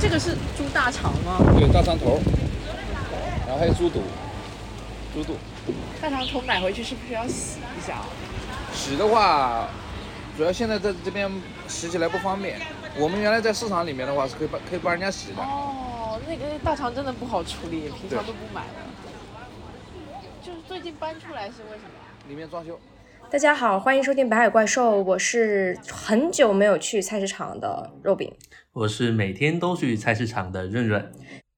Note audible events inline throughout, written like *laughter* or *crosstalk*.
这个是猪大肠吗？对，大肠头，然后还有猪肚，猪肚。大肠头买回去是不是要洗一下？洗的话，主要现在在这边洗起来不方便。我们原来在市场里面的话是可以帮可以帮人家洗的。哦，那个大肠真的不好处理，平常都不买的。就是最近搬出来是为什么？里面装修。大家好，欢迎收听《北海怪兽》，我是很久没有去菜市场的肉饼，我是每天都去菜市场的润润。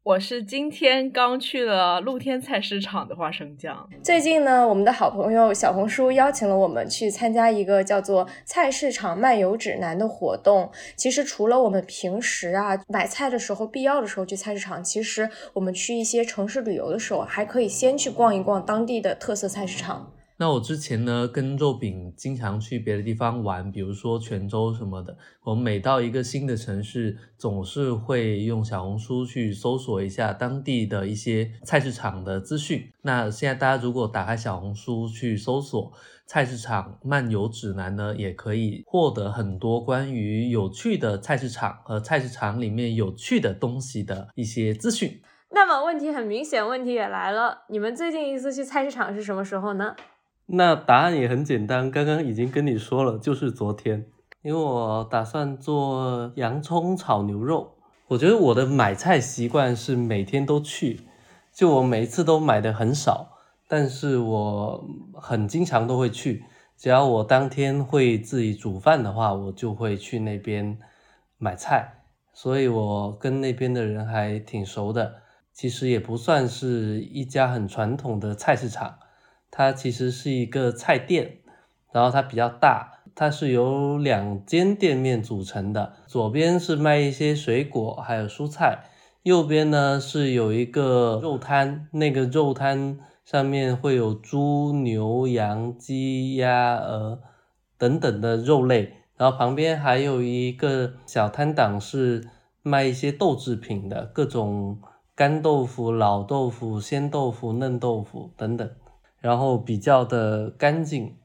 我是今天刚去了露天菜市场的花生酱。最近呢，我们的好朋友小红书邀请了我们去参加一个叫做“菜市场漫游指南”的活动。其实除了我们平时啊买菜的时候必要的时候去菜市场，其实我们去一些城市旅游的时候，还可以先去逛一逛当地的特色菜市场。那我之前呢，跟肉饼经常去别的地方玩，比如说泉州什么的。我们每到一个新的城市，总是会用小红书去搜索一下当地的一些菜市场的资讯。那现在大家如果打开小红书去搜索“菜市场漫游指南”呢，也可以获得很多关于有趣的菜市场和菜市场里面有趣的东西的一些资讯。那么问题很明显，问题也来了，你们最近一次去菜市场是什么时候呢？那答案也很简单，刚刚已经跟你说了，就是昨天，因为我打算做洋葱炒牛肉。我觉得我的买菜习惯是每天都去，就我每一次都买的很少，但是我很经常都会去。只要我当天会自己煮饭的话，我就会去那边买菜，所以我跟那边的人还挺熟的。其实也不算是一家很传统的菜市场。它其实是一个菜店，然后它比较大，它是由两间店面组成的。左边是卖一些水果还有蔬菜，右边呢是有一个肉摊，那个肉摊上面会有猪、牛、羊、鸡、鸭、鹅等等的肉类，然后旁边还有一个小摊档是卖一些豆制品的，各种干豆腐、老豆腐、鲜豆腐、嫩豆腐等等。然后比较的干净，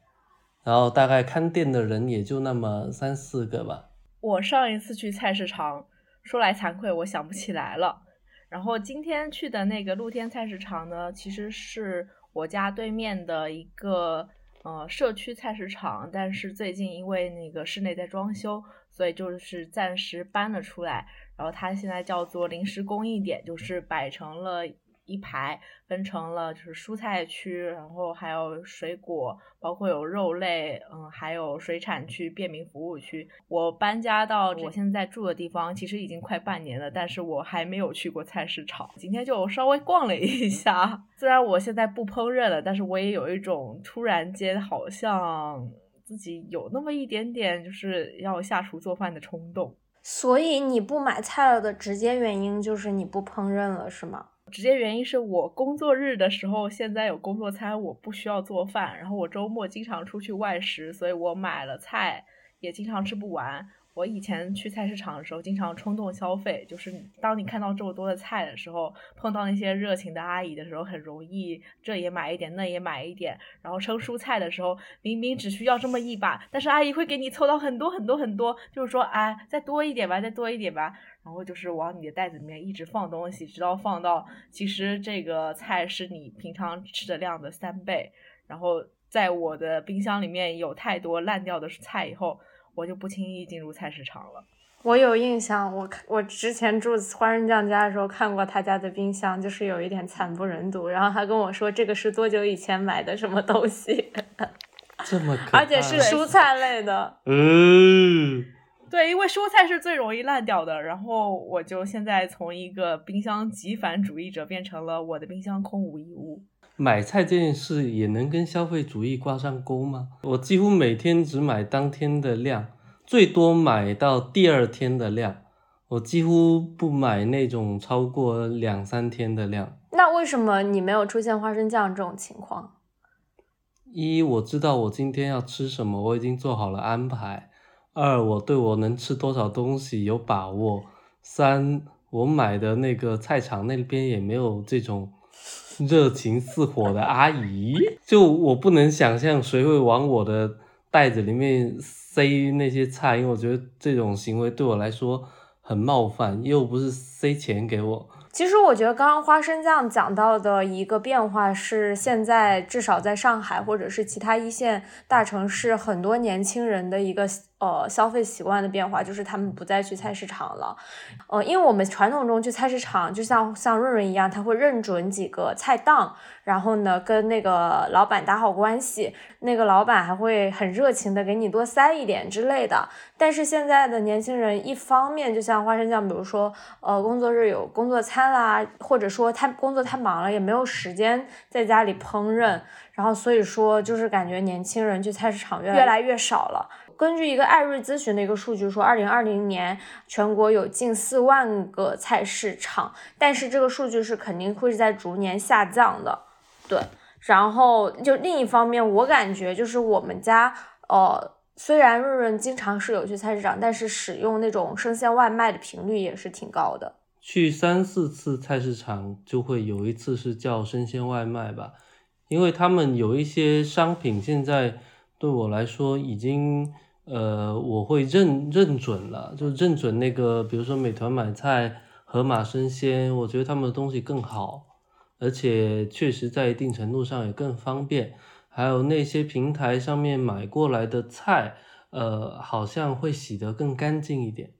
然后大概看店的人也就那么三四个吧。我上一次去菜市场，说来惭愧，我想不起来了。然后今天去的那个露天菜市场呢，其实是我家对面的一个呃社区菜市场，但是最近因为那个室内在装修，所以就是暂时搬了出来。然后它现在叫做临时供应点，就是摆成了。一排分成了就是蔬菜区，然后还有水果，包括有肉类，嗯，还有水产区、便民服务区。我搬家到我现在住的地方，其实已经快半年了，但是我还没有去过菜市场。今天就稍微逛了一下，虽然我现在不烹饪了，但是我也有一种突然间好像自己有那么一点点就是要下厨做饭的冲动。所以你不买菜了的直接原因就是你不烹饪了，是吗？直接原因是我工作日的时候，现在有工作餐，我不需要做饭。然后我周末经常出去外食，所以我买了菜也经常吃不完。我以前去菜市场的时候，经常冲动消费，就是当你看到这么多的菜的时候，碰到那些热情的阿姨的时候，很容易这也买一点，那也买一点。然后称蔬菜的时候，明明只需要这么一把，但是阿姨会给你凑到很多很多很多，就是说，哎，再多一点吧，再多一点吧。然后就是往你的袋子里面一直放东西，直到放到其实这个菜是你平常吃的量的三倍。然后在我的冰箱里面有太多烂掉的菜以后，我就不轻易进入菜市场了。我有印象，我看我之前住花生酱家的时候看过他家的冰箱，就是有一点惨不忍睹。然后他跟我说这个是多久以前买的什么东西，*laughs* 这么可而且是蔬菜类的，嗯。对，因为蔬菜是最容易烂掉的，然后我就现在从一个冰箱极繁主义者变成了我的冰箱空无一物。买菜这件事也能跟消费主义挂上钩吗？我几乎每天只买当天的量，最多买到第二天的量，我几乎不买那种超过两三天的量。那为什么你没有出现花生酱这种情况？一，我知道我今天要吃什么，我已经做好了安排。二，我对我能吃多少东西有把握。三，我买的那个菜场那边也没有这种热情似火的阿姨。就我不能想象谁会往我的袋子里面塞那些菜，因为我觉得这种行为对我来说很冒犯，又不是塞钱给我。其实我觉得刚刚花生酱讲到的一个变化是，现在至少在上海或者是其他一线大城市，很多年轻人的一个。呃，消费习惯的变化就是他们不再去菜市场了，呃，因为我们传统中去菜市场，就像像润润一样，他会认准几个菜档，然后呢跟那个老板打好关系，那个老板还会很热情的给你多塞一点之类的。但是现在的年轻人，一方面就像花生酱，比如说呃工作日有工作餐啦，或者说他工作太忙了，也没有时间在家里烹饪，然后所以说就是感觉年轻人去菜市场越越来越少了。根据一个艾瑞咨询的一个数据说，二零二零年全国有近四万个菜市场，但是这个数据是肯定会是在逐年下降的。对，然后就另一方面，我感觉就是我们家，呃，虽然润润经常是有去菜市场，但是使用那种生鲜外卖的频率也是挺高的。去三四次菜市场就会有一次是叫生鲜外卖吧，因为他们有一些商品现在对我来说已经。呃，我会认认准了，就认准那个，比如说美团买菜、盒马生鲜，我觉得他们的东西更好，而且确实在一定程度上也更方便。还有那些平台上面买过来的菜，呃，好像会洗得更干净一点。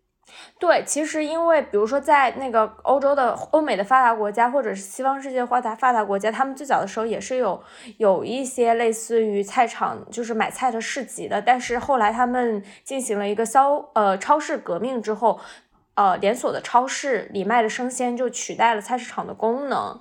对，其实因为比如说在那个欧洲的欧美的发达国家，或者是西方世界发达发达国家，他们最早的时候也是有有一些类似于菜场，就是买菜的市集的。但是后来他们进行了一个消呃超市革命之后。呃，连锁的超市里卖的生鲜就取代了菜市场的功能，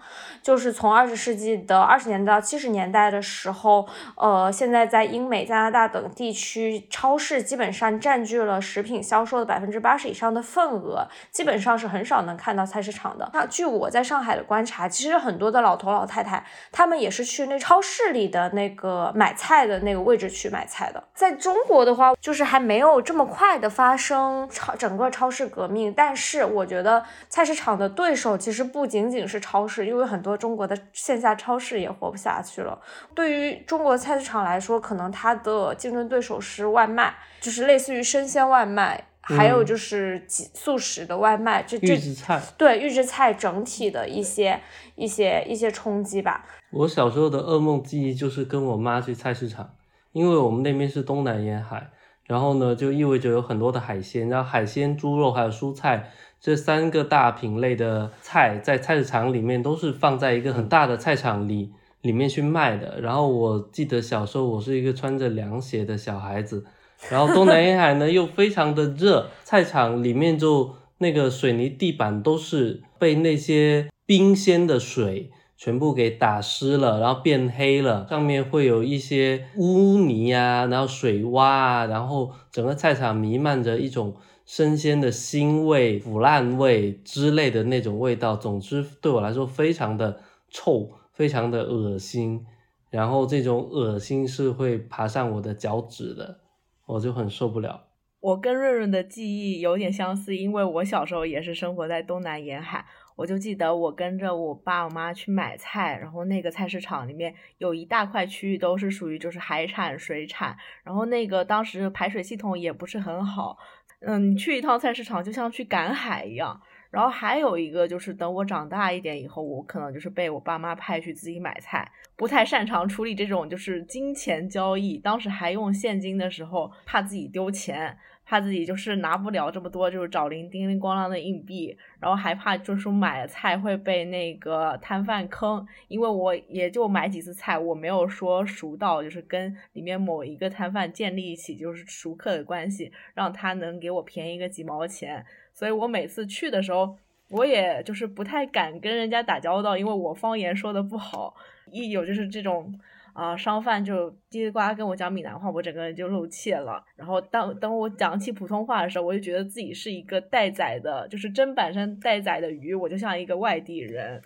就是从二十世纪的二十年代到七十年代的时候，呃，现在在英美、加拿大等地区，超市基本上占据了食品销售的百分之八十以上的份额，基本上是很少能看到菜市场的。那据我在上海的观察，其实很多的老头老太太，他们也是去那超市里的那个买菜的那个位置去买菜的。在中国的话，就是还没有这么快的发生超整个超市革命。但是我觉得菜市场的对手其实不仅仅是超市，因为很多中国的线下超市也活不下去了。对于中国菜市场来说，可能它的竞争对手是外卖，就是类似于生鲜外卖，还有就是速食的外卖。这预制菜对预制菜整体的一些一些一些冲击吧。我小时候的噩梦记忆就是跟我妈去菜市场，因为我们那边是东南沿海。然后呢，就意味着有很多的海鲜，然后海鲜、猪肉还有蔬菜这三个大品类的菜，在菜市场里面都是放在一个很大的菜场里里面去卖的。然后我记得小时候我是一个穿着凉鞋的小孩子，然后东南沿海呢又非常的热，菜场里面就那个水泥地板都是被那些冰鲜的水。全部给打湿了，然后变黑了，上面会有一些污泥啊，然后水洼啊，然后整个菜场弥漫着一种生鲜的腥味、腐烂味之类的那种味道。总之，对我来说非常的臭，非常的恶心。然后这种恶心是会爬上我的脚趾的，我就很受不了。我跟润润的记忆有点相似，因为我小时候也是生活在东南沿海。我就记得我跟着我爸我妈去买菜，然后那个菜市场里面有一大块区域都是属于就是海产、水产，然后那个当时排水系统也不是很好，嗯，你去一趟菜市场就像去赶海一样。然后还有一个就是等我长大一点以后，我可能就是被我爸妈派去自己买菜，不太擅长处理这种就是金钱交易，当时还用现金的时候，怕自己丢钱。怕自己就是拿不了这么多，就是找零叮铃咣啷的硬币，然后还怕就是买菜会被那个摊贩坑，因为我也就买几次菜，我没有说熟到就是跟里面某一个摊贩建立起就是熟客的关系，让他能给我便宜个几毛钱，所以我每次去的时候，我也就是不太敢跟人家打交道，因为我方言说的不好，一有就是这种。啊，商贩就叽里呱啦跟我讲闽南话，我整个人就露怯了。然后当当我讲起普通话的时候，我就觉得自己是一个待宰的，就是砧板上待宰的鱼，我就像一个外地人。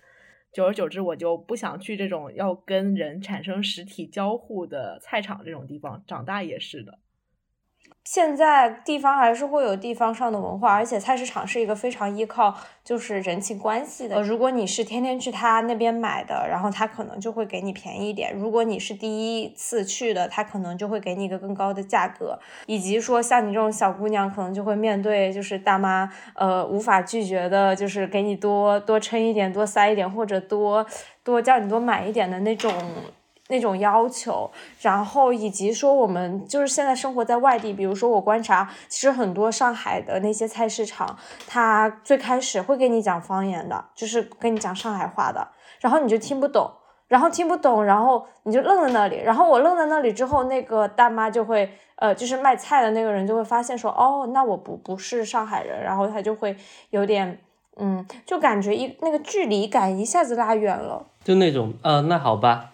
久而久之，我就不想去这种要跟人产生实体交互的菜场这种地方。长大也是的。现在地方还是会有地方上的文化，而且菜市场是一个非常依靠就是人情关系的。如果你是天天去他那边买的，然后他可能就会给你便宜一点；如果你是第一次去的，他可能就会给你一个更高的价格。以及说像你这种小姑娘，可能就会面对就是大妈呃无法拒绝的，就是给你多多称一点、多塞一点，或者多多叫你多买一点的那种。那种要求，然后以及说我们就是现在生活在外地，比如说我观察，其实很多上海的那些菜市场，他最开始会跟你讲方言的，就是跟你讲上海话的，然后你就听不懂，然后听不懂，然后你就愣在那里，然后我愣在那里之后，那个大妈就会，呃，就是卖菜的那个人就会发现说，哦，那我不不是上海人，然后他就会有点，嗯，就感觉一那个距离感一下子拉远了，就那种，呃，那好吧。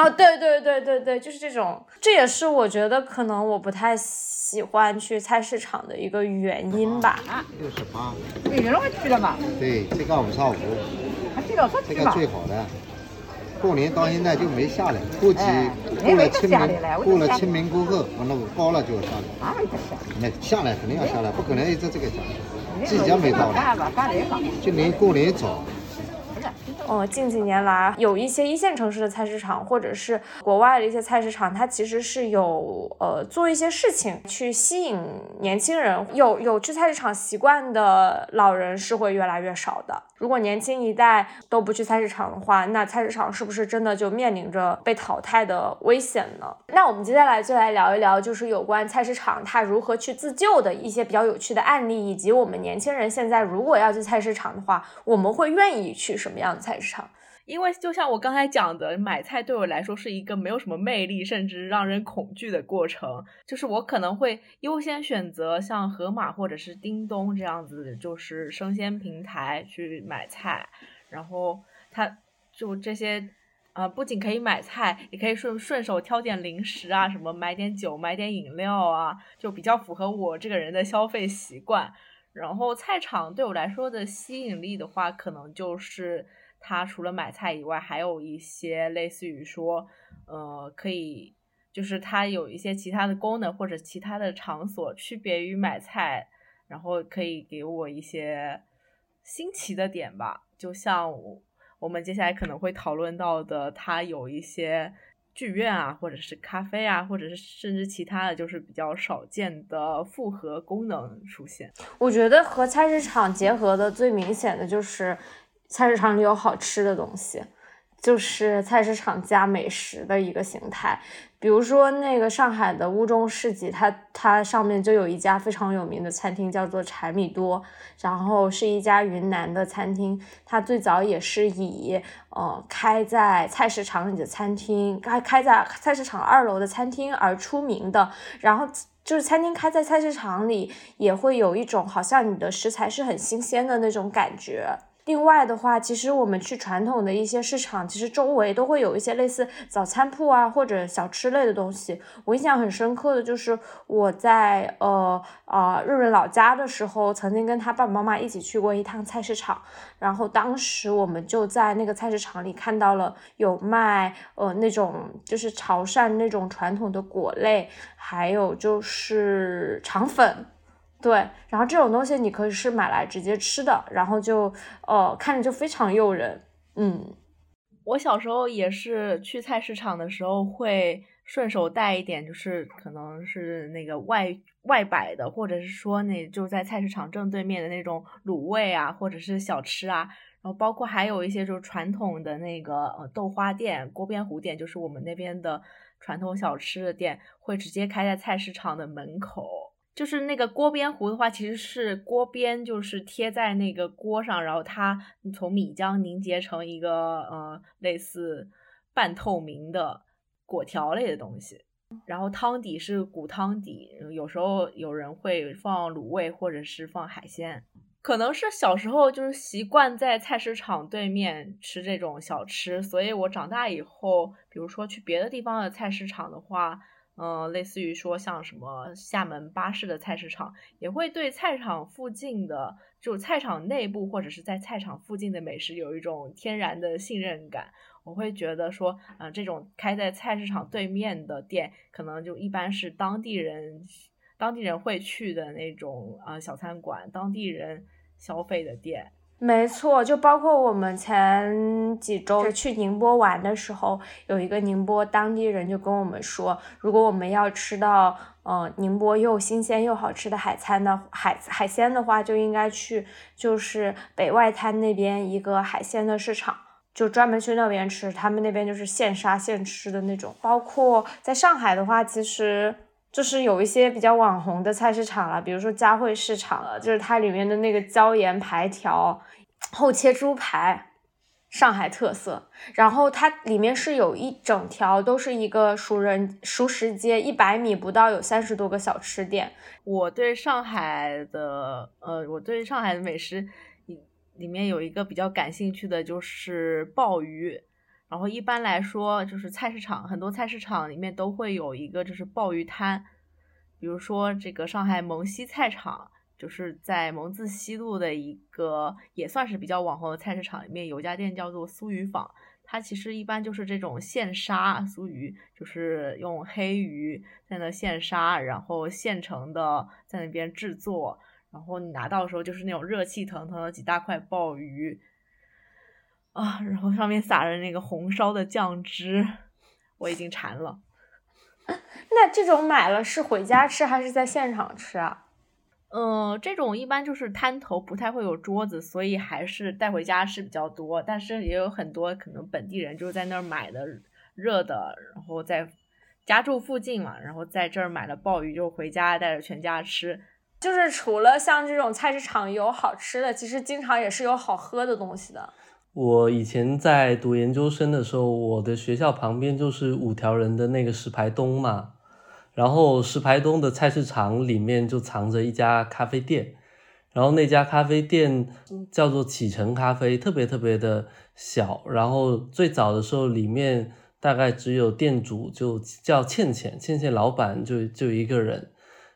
哦，对对对对对，就是这种，这也是我觉得可能我不太喜欢去菜市场的一个原因吧。六十八，对，原来去了嘛。对，这个五十五，这个最好的。过年到现在就没下来，估计过了清明，过了清明过后，那个高了就要下来。啊，下来。那下来肯定要下来，不可能一直这个价。季节没到了，今年过年早。呃，近几年来，有一些一线城市的菜市场，或者是国外的一些菜市场，它其实是有呃做一些事情去吸引年轻人。有有去菜市场习惯的老人是会越来越少的。如果年轻一代都不去菜市场的话，那菜市场是不是真的就面临着被淘汰的危险呢？那我们接下来就来聊一聊，就是有关菜市场它如何去自救的一些比较有趣的案例，以及我们年轻人现在如果要去菜市场的话，我们会愿意去什么样的菜？市场，因为就像我刚才讲的，买菜对我来说是一个没有什么魅力，甚至让人恐惧的过程。就是我可能会优先选择像盒马或者是叮咚这样子，就是生鲜平台去买菜。然后它就这些，呃，不仅可以买菜，也可以顺顺手挑点零食啊，什么买点酒、买点饮料啊，就比较符合我这个人的消费习惯。然后菜场对我来说的吸引力的话，可能就是。它除了买菜以外，还有一些类似于说，呃，可以就是它有一些其他的功能或者其他的场所，区别于买菜，然后可以给我一些新奇的点吧。就像我们接下来可能会讨论到的，它有一些剧院啊，或者是咖啡啊，或者是甚至其他的就是比较少见的复合功能出现。我觉得和菜市场结合的最明显的就是。菜市场里有好吃的东西，就是菜市场加美食的一个形态。比如说那个上海的乌中市集，它它上面就有一家非常有名的餐厅，叫做柴米多，然后是一家云南的餐厅。它最早也是以呃开在菜市场里的餐厅，开开在菜市场二楼的餐厅而出名的。然后就是餐厅开在菜市场里，也会有一种好像你的食材是很新鲜的那种感觉。另外的话，其实我们去传统的一些市场，其实周围都会有一些类似早餐铺啊，或者小吃类的东西。我印象很深刻的就是我在呃啊润润老家的时候，曾经跟他爸爸妈妈一起去过一趟菜市场，然后当时我们就在那个菜市场里看到了有卖呃那种就是潮汕那种传统的果类，还有就是肠粉。对，然后这种东西你可以是买来直接吃的，然后就呃看着就非常诱人。嗯，我小时候也是去菜市场的时候会顺手带一点，就是可能是那个外外摆的，或者是说那就在菜市场正对面的那种卤味啊，或者是小吃啊，然后包括还有一些就是传统的那个呃豆花店、锅边糊店，就是我们那边的传统小吃的店，会直接开在菜市场的门口。就是那个锅边糊的话，其实是锅边就是贴在那个锅上，然后它从米浆凝结成一个呃类似半透明的果条类的东西，然后汤底是骨汤底，有时候有人会放卤味或者是放海鲜，可能是小时候就是习惯在菜市场对面吃这种小吃，所以我长大以后，比如说去别的地方的菜市场的话。嗯，类似于说像什么厦门巴士的菜市场，也会对菜场附近的，就菜场内部或者是在菜场附近的美食有一种天然的信任感。我会觉得说，嗯，这种开在菜市场对面的店，可能就一般是当地人当地人会去的那种啊小餐馆，当地人消费的店。没错，就包括我们前几周去宁波玩的时候，有一个宁波当地人就跟我们说，如果我们要吃到呃宁波又新鲜又好吃的海餐的海海鲜的话，就应该去就是北外滩那边一个海鲜的市场，就专门去那边吃，他们那边就是现杀现吃的那种。包括在上海的话，其实就是有一些比较网红的菜市场了，比如说佳汇市场了，就是它里面的那个椒盐排条。厚切猪排，上海特色。然后它里面是有一整条，都是一个熟人熟食街，一百米不到有三十多个小吃店。我对上海的，呃，我对上海的美食里里面有一个比较感兴趣的就是鲍鱼。然后一般来说，就是菜市场很多菜市场里面都会有一个就是鲍鱼摊，比如说这个上海蒙西菜场。就是在蒙自西路的一个也算是比较网红的菜市场里面，有一家店叫做苏鱼坊。它其实一般就是这种现杀苏鱼，就是用黑鱼在那现杀，然后现成的在那边制作。然后你拿到的时候就是那种热气腾腾的几大块鲍鱼啊，然后上面撒着那个红烧的酱汁，我已经馋了。*laughs* 那这种买了是回家吃还是在现场吃啊？嗯，这种一般就是摊头不太会有桌子，所以还是带回家吃比较多。但是也有很多可能本地人就是在那儿买的热的，然后在家住附近嘛，然后在这儿买了鲍鱼就回家带着全家吃。就是除了像这种菜市场有好吃的，其实经常也是有好喝的东西的。我以前在读研究生的时候，我的学校旁边就是五条人的那个石牌东嘛。然后石牌东的菜市场里面就藏着一家咖啡店，然后那家咖啡店叫做启程咖啡，特别特别的小。然后最早的时候里面大概只有店主就叫倩倩，倩倩老板就就一个人。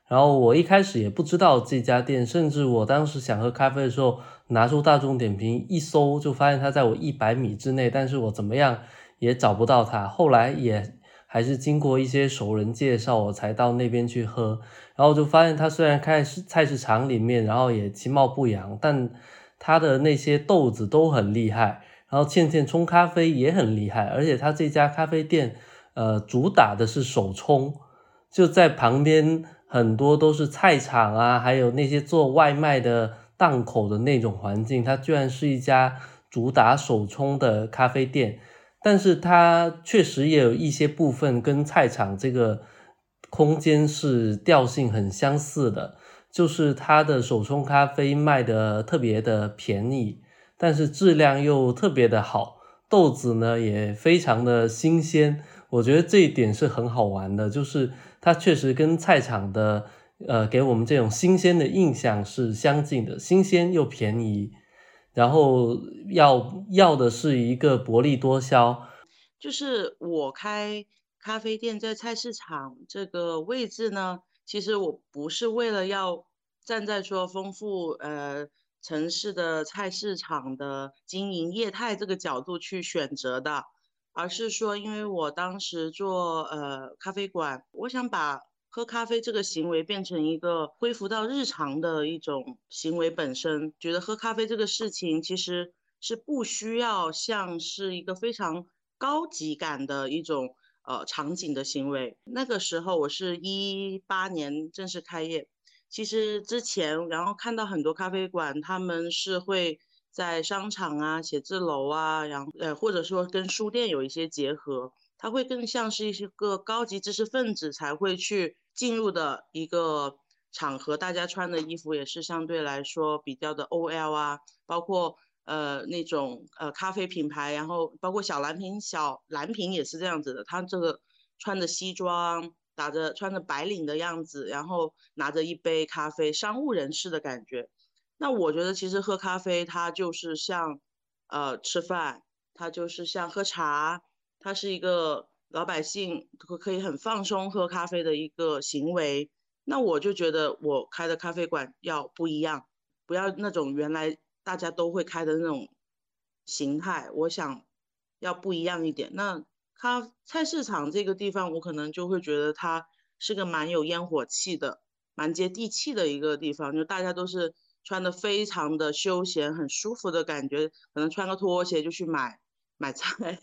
然后我一开始也不知道这家店，甚至我当时想喝咖啡的时候，拿出大众点评一搜，就发现它在我一百米之内，但是我怎么样也找不到它。后来也。还是经过一些熟人介绍，我才到那边去喝，然后就发现他虽然开市菜市场里面，然后也其貌不扬，但他的那些豆子都很厉害，然后倩倩冲咖啡也很厉害，而且他这家咖啡店，呃，主打的是手冲，就在旁边很多都是菜场啊，还有那些做外卖的档口的那种环境，它居然是一家主打手冲的咖啡店。但是它确实也有一些部分跟菜场这个空间是调性很相似的，就是它的手冲咖啡卖的特别的便宜，但是质量又特别的好，豆子呢也非常的新鲜。我觉得这一点是很好玩的，就是它确实跟菜场的呃给我们这种新鲜的印象是相近的，新鲜又便宜。然后要要的是一个薄利多销，就是我开咖啡店在菜市场这个位置呢，其实我不是为了要站在说丰富呃城市的菜市场的经营业态这个角度去选择的，而是说因为我当时做呃咖啡馆，我想把。喝咖啡这个行为变成一个恢复到日常的一种行为本身，觉得喝咖啡这个事情其实是不需要像是一个非常高级感的一种呃场景的行为。那个时候我是一八年正式开业，其实之前然后看到很多咖啡馆，他们是会在商场啊、写字楼啊，然后呃或者说跟书店有一些结合，它会更像是一些个高级知识分子才会去。进入的一个场合，大家穿的衣服也是相对来说比较的 OL 啊，包括呃那种呃咖啡品牌，然后包括小蓝瓶，小蓝瓶也是这样子的，他这个穿着西装，打着穿着白领的样子，然后拿着一杯咖啡，商务人士的感觉。那我觉得其实喝咖啡它就是像呃吃饭，它就是像喝茶，它是一个。老百姓可可以很放松喝咖啡的一个行为，那我就觉得我开的咖啡馆要不一样，不要那种原来大家都会开的那种形态，我想要不一样一点。那咖菜市场这个地方，我可能就会觉得它是个蛮有烟火气的，蛮接地气的一个地方，就大家都是穿的非常的休闲，很舒服的感觉，可能穿个拖鞋就去买买菜，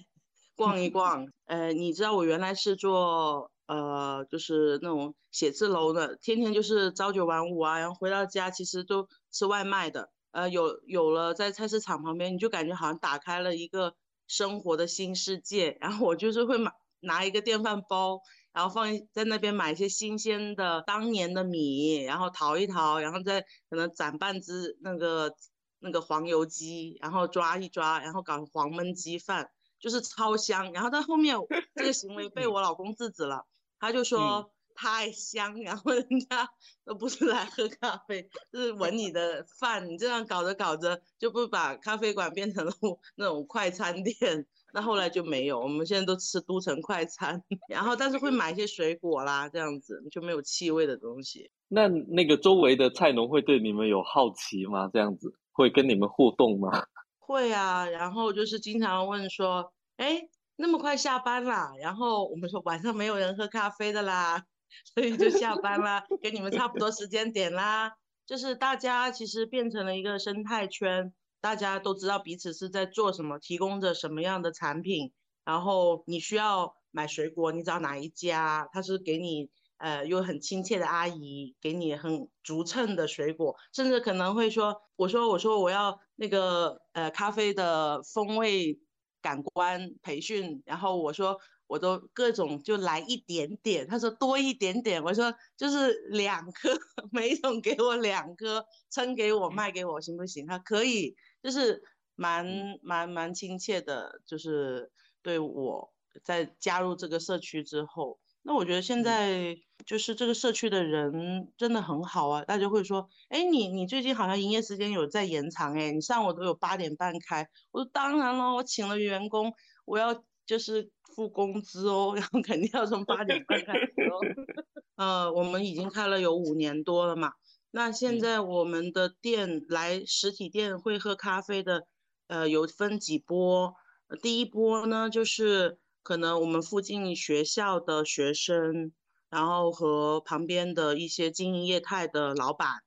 逛一逛。呃，你知道我原来是做呃，就是那种写字楼的，天天就是朝九晚五啊，然后回到家其实都吃外卖的。呃，有有了在菜市场旁边，你就感觉好像打开了一个生活的新世界。然后我就是会买拿一个电饭煲。然后放在那边买一些新鲜的当年的米，然后淘一淘，然后再可能攒半只那个那个黄油鸡，然后抓一抓，然后搞黄焖鸡饭，就是超香。然后到后面这个行为被我老公制止了，他就说太香，然后人家都不是来喝咖啡，是闻你的饭。你这样搞着搞着，就不把咖啡馆变成了那种快餐店。那后来就没有，我们现在都吃都城快餐，然后但是会买一些水果啦，这样子就没有气味的东西。那那个周围的菜农会对你们有好奇吗？这样子会跟你们互动吗？会啊，然后就是经常问说，哎，那么快下班啦？然后我们说晚上没有人喝咖啡的啦，*laughs* 所以就下班啦，跟你们差不多时间点啦。就是大家其实变成了一个生态圈。大家都知道彼此是在做什么，提供着什么样的产品，然后你需要买水果，你找哪一家，他是给你呃有很亲切的阿姨，给你很足称的水果，甚至可能会说，我说我说我要那个呃咖啡的风味感官培训，然后我说。我都各种就来一点点，他说多一点点，我说就是两颗，*laughs* 每种给我两颗，称给我卖给我行不行？他可以，就是蛮蛮蛮亲切的，就是对我在加入这个社区之后，那我觉得现在就是这个社区的人真的很好啊，大家会说，哎，你你最近好像营业时间有在延长，哎，你上午都有八点半开，我说当然了，我请了员工，我要。就是付工资哦，然后肯定要从八点半开始哦。*laughs* 呃，我们已经开了有五年多了嘛。那现在我们的店来实体店会喝咖啡的，呃，有分几波。第一波呢，就是可能我们附近学校的学生，然后和旁边的一些经营业态的老板，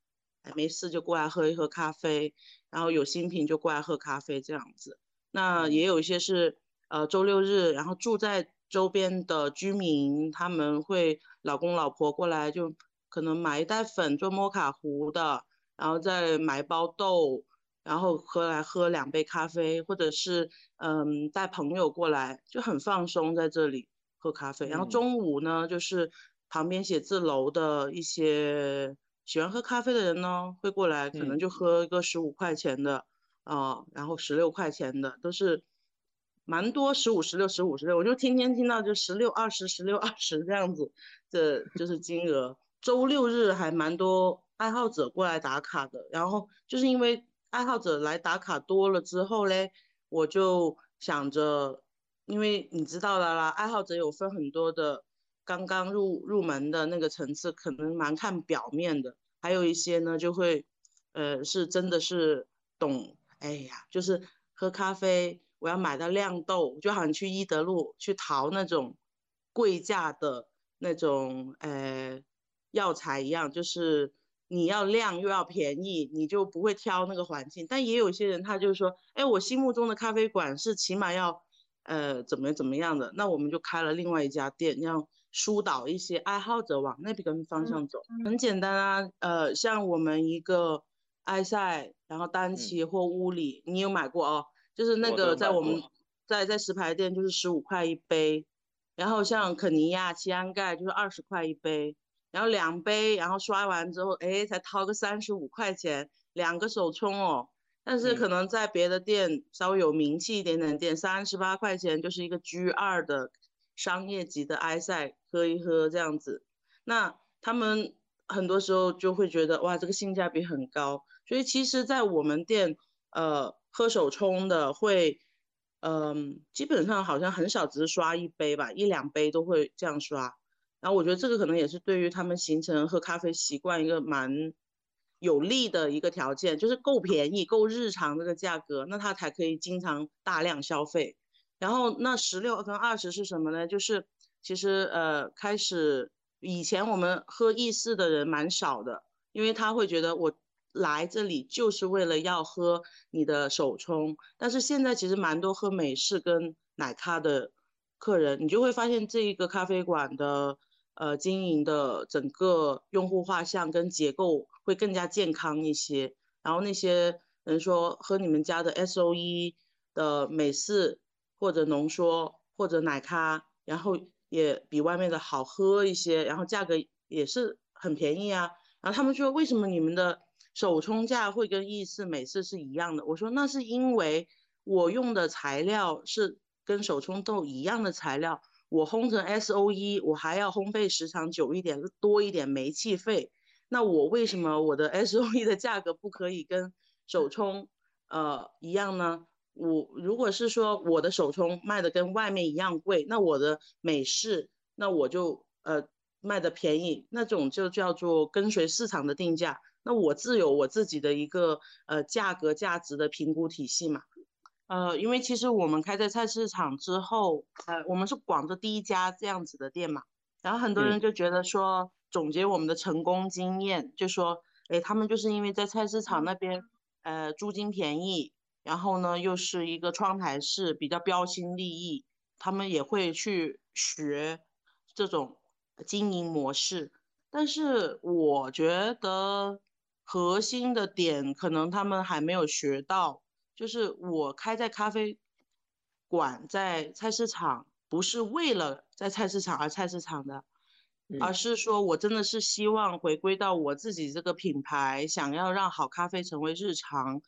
没事就过来喝一喝咖啡，然后有新品就过来喝咖啡这样子。那也有一些是。呃，周六日，然后住在周边的居民，他们会老公老婆过来，就可能买一袋粉做摩卡壶的，然后再买包豆，然后喝来喝两杯咖啡，或者是嗯带朋友过来，就很放松在这里喝咖啡。然后中午呢，就是旁边写字楼的一些喜欢喝咖啡的人呢，会过来，可能就喝一个十五块钱的啊，然后十六块钱的都是。蛮多十五十六十五十六，我就天天听到就十六二十十六二十这样子，这就是金额。周六日还蛮多爱好者过来打卡的，然后就是因为爱好者来打卡多了之后嘞，我就想着，因为你知道的啦，爱好者有分很多的，刚刚入入门的那个层次可能蛮看表面的，还有一些呢就会，呃，是真的是懂，哎呀，就是喝咖啡。我要买到亮豆，就好像去伊德路去淘那种贵价的那种呃药材一样，就是你要量又要便宜，你就不会挑那个环境。但也有些人他就是说，哎，我心目中的咖啡馆是起码要呃怎么怎么样的，那我们就开了另外一家店，要疏导一些爱好者往那边方向走。很简单啊，呃，像我们一个埃塞，然后单期或屋里，你有买过哦？就是那个在我们在在石牌店就是十五块一杯，然后像肯尼亚奇安盖就是二十块一杯，然后两杯，然后刷完之后，哎，才掏个三十五块钱，两个手冲哦。但是可能在别的店稍微有名气一点点店，三十八块钱就是一个 G 二的商业级的埃塞，喝一喝这样子。那他们很多时候就会觉得哇，这个性价比很高。所以其实，在我们店，呃。喝手冲的会，嗯，基本上好像很少，只是刷一杯吧，一两杯都会这样刷。然后我觉得这个可能也是对于他们形成喝咖啡习惯一个蛮有利的一个条件，就是够便宜、够日常这个价格，那他才可以经常大量消费。然后那十六跟二十是什么呢？就是其实呃开始以前我们喝意式的人蛮少的，因为他会觉得我来这里就是为了要喝你的手冲。但是现在其实蛮多喝美式跟奶咖的客人，你就会发现这一个咖啡馆的呃经营的整个用户画像跟结构会更加健康一些。然后那些人说喝你们家的 S O E 的美式或者浓缩或者奶咖，然后。也比外面的好喝一些，然后价格也是很便宜啊。然后他们说，为什么你们的手冲价会跟意式、美式是一样的？我说那是因为我用的材料是跟手冲豆一样的材料，我烘成 S O E，我还要烘焙时长久一点，多一点煤气费。那我为什么我的 S O E 的价格不可以跟手冲呃一样呢？我如果是说我的手冲卖的跟外面一样贵，那我的美式那我就呃卖的便宜，那种就叫做跟随市场的定价。那我自有我自己的一个呃价格价值的评估体系嘛。呃，因为其实我们开在菜市场之后，呃，我们是广州第一家这样子的店嘛。然后很多人就觉得说，总结我们的成功经验，就说，哎，他们就是因为在菜市场那边，呃，租金便宜。然后呢，又是一个窗台式，比较标新立异，他们也会去学这种经营模式。但是我觉得核心的点可能他们还没有学到，就是我开在咖啡馆，在菜市场，不是为了在菜市场而菜市场的，而是说我真的是希望回归到我自己这个品牌，想要让好咖啡成为日常。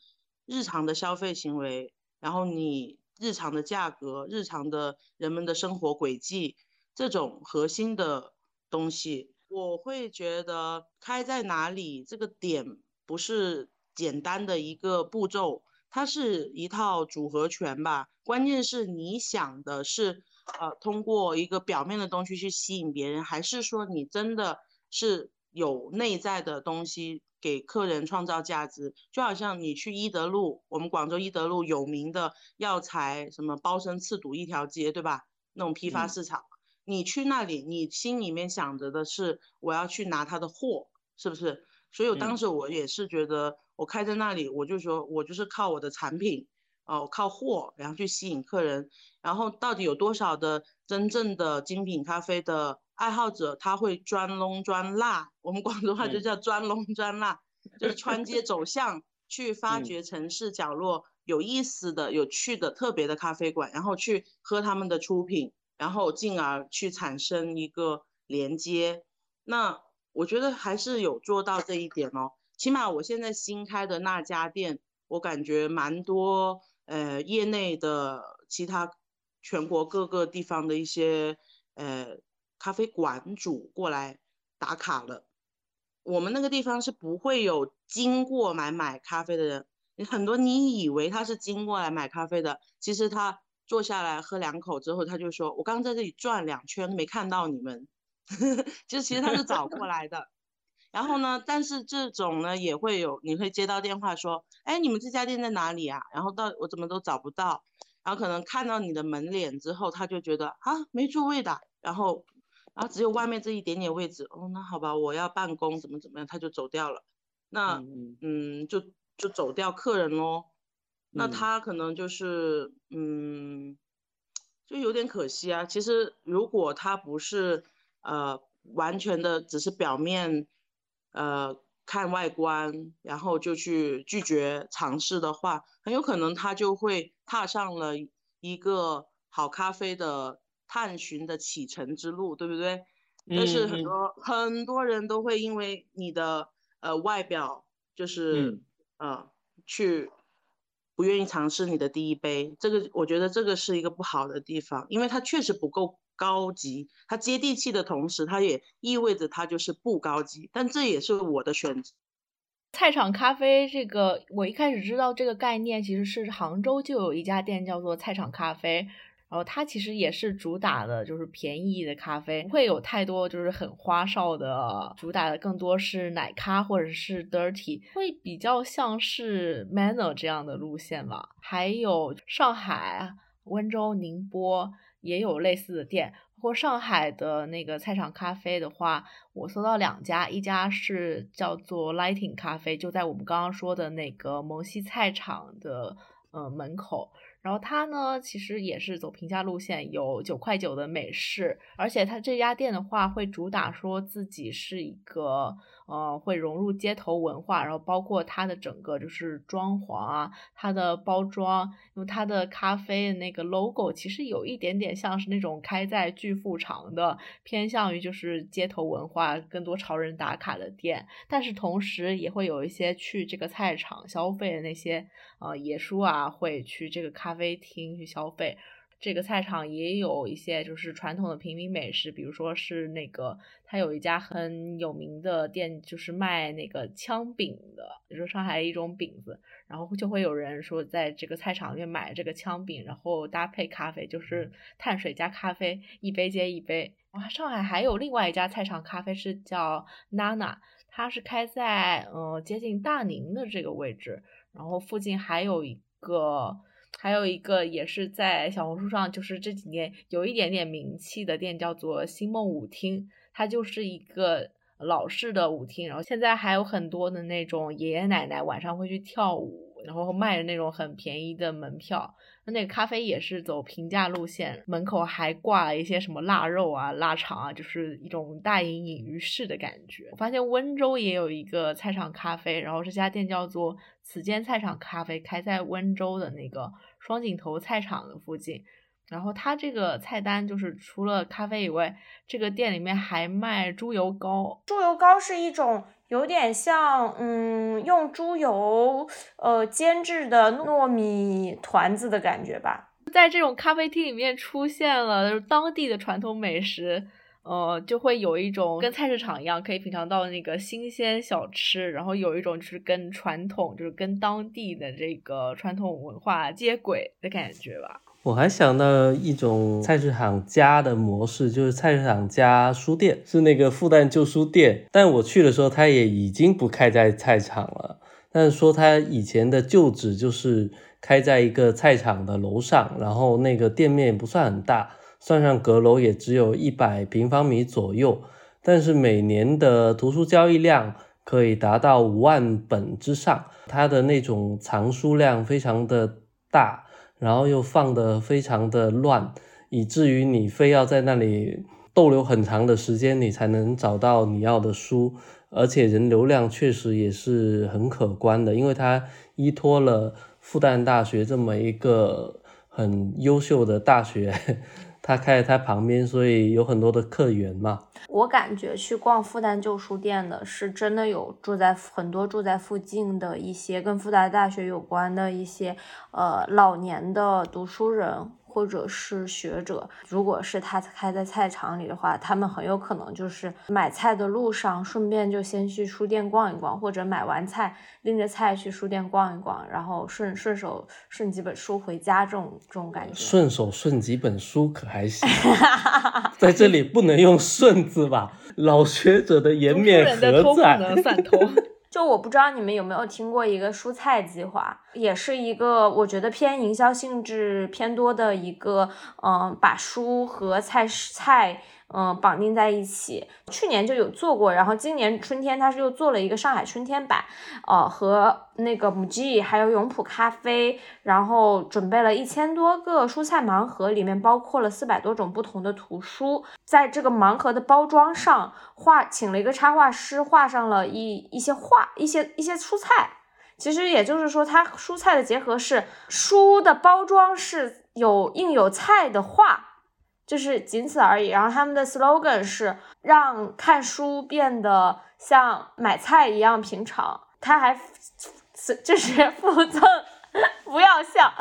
日常的消费行为，然后你日常的价格、日常的人们的生活轨迹，这种核心的东西，我会觉得开在哪里这个点不是简单的一个步骤，它是一套组合拳吧。关键是你想的是，呃，通过一个表面的东西去吸引别人，还是说你真的是有内在的东西？给客人创造价值，就好像你去一德路，我们广州一德路有名的药材，什么包身刺肚一条街，对吧？那种批发市场，你去那里，你心里面想着的是我要去拿他的货，是不是？所以当时我也是觉得，我开在那里，我就说我就是靠我的产品，哦，靠货，然后去吸引客人。然后到底有多少的真正的精品咖啡的？爱好者他会钻窿钻罅，我们广州话就叫钻窿钻罅，就是穿街走巷去发掘城市角落有意思的、有趣的、特别的咖啡馆，然后去喝他们的出品，然后进而去产生一个连接。那我觉得还是有做到这一点哦。起码我现在新开的那家店，我感觉蛮多呃业内的其他全国各个地方的一些呃。咖啡馆主过来打卡了，我们那个地方是不会有经过来买咖啡的人。你很多你以为他是经过来买咖啡的，其实他坐下来喝两口之后，他就说：“我刚刚在这里转两圈没看到你们。” *laughs* 就其实他是找过来的。然后呢，但是这种呢也会有，你会接到电话说：“哎，你们这家店在哪里啊？”然后到我怎么都找不到。然后可能看到你的门脸之后，他就觉得啊没座位的，然后。然后只有外面这一点点位置哦，那好吧，我要办公怎么怎么样，他就走掉了。那嗯，就就走掉客人喽。那他可能就是嗯，就有点可惜啊。其实如果他不是呃完全的只是表面呃看外观，然后就去拒绝尝试的话，很有可能他就会踏上了一个好咖啡的。探寻的启程之路，对不对？但是很多很多人都会因为你的呃外表，就是呃去不愿意尝试你的第一杯。这个我觉得这个是一个不好的地方，因为它确实不够高级。它接地气的同时，它也意味着它就是不高级。但这也是我的选择。菜场咖啡这个，我一开始知道这个概念，其实是杭州就有一家店叫做菜场咖啡。然后它其实也是主打的，就是便宜的咖啡，不会有太多就是很花哨的，主打的更多是奶咖或者是 dirty，会比较像是 manner 这样的路线吧。还有上海、温州、宁波也有类似的店，或上海的那个菜场咖啡的话，我搜到两家，一家是叫做 Lighting 咖啡，就在我们刚刚说的那个蒙西菜场的呃门口。然后它呢，其实也是走平价路线，有九块九的美式，而且它这家店的话会主打说自己是一个。呃，会融入街头文化，然后包括它的整个就是装潢啊，它的包装，因为它的咖啡的那个 logo 其实有一点点像是那种开在巨富场的，偏向于就是街头文化，更多潮人打卡的店，但是同时也会有一些去这个菜场消费的那些呃爷叔啊，会去这个咖啡厅去消费。这个菜场也有一些就是传统的平民美食，比如说是那个，它有一家很有名的店，就是卖那个枪饼的，就是上海一种饼子，然后就会有人说在这个菜场里面买这个枪饼，然后搭配咖啡，就是碳水加咖啡，一杯接一杯。哇，上海还有另外一家菜场咖啡是叫 Nana，它是开在呃接近大宁的这个位置，然后附近还有一个。还有一个也是在小红书上，就是这几年有一点点名气的店，叫做星梦舞厅。它就是一个老式的舞厅，然后现在还有很多的那种爷爷奶奶晚上会去跳舞，然后卖的那种很便宜的门票。那那个咖啡也是走平价路线，门口还挂了一些什么腊肉啊、腊肠啊，就是一种大隐隐于市的感觉。我发现温州也有一个菜场咖啡，然后这家店叫做此间菜场咖啡，开在温州的那个双井头菜场的附近。然后它这个菜单就是除了咖啡以外，这个店里面还卖猪油糕。猪油糕是一种。有点像，嗯，用猪油呃煎制的糯米团子的感觉吧。在这种咖啡厅里面出现了当地的传统美食，呃，就会有一种跟菜市场一样可以品尝到那个新鲜小吃，然后有一种就是跟传统，就是跟当地的这个传统文化接轨的感觉吧。我还想到一种菜市场加的模式，就是菜市场加书店，是那个复旦旧书店。但我去的时候，它也已经不开在菜场了。但是说它以前的旧址就是开在一个菜场的楼上，然后那个店面不算很大，算上阁楼也只有一百平方米左右。但是每年的图书交易量可以达到五万本之上，它的那种藏书量非常的大。然后又放的非常的乱，以至于你非要在那里逗留很长的时间，你才能找到你要的书，而且人流量确实也是很可观的，因为它依托了复旦大学这么一个很优秀的大学。他开在他旁边，所以有很多的客源嘛。我感觉去逛复旦旧书店的是真的有住在很多住在附近的一些跟复旦大学有关的一些呃老年的读书人。或者是学者，如果是他开在菜场里的话，他们很有可能就是买菜的路上，顺便就先去书店逛一逛，或者买完菜拎着菜去书店逛一逛，然后顺顺手顺几本书回家，这种这种感觉。顺手顺几本书可还行，*laughs* 在这里不能用顺字吧？老学者的颜面何在？就我不知道你们有没有听过一个蔬菜计划，也是一个我觉得偏营销性质偏多的一个，嗯，把蔬和菜菜。嗯，绑定在一起，去年就有做过，然后今年春天他是又做了一个上海春天版，呃，和那个母鸡还有永璞咖啡，然后准备了一千多个蔬菜盲盒，里面包括了四百多种不同的图书，在这个盲盒的包装上画，请了一个插画师画上了一一些画，一些一些蔬菜，其实也就是说，它蔬菜的结合是书的包装是有印有菜的画。就是仅此而已。然后他们的 slogan 是让看书变得像买菜一样平常。他还 *laughs* 就是附赠，*laughs* 不要笑，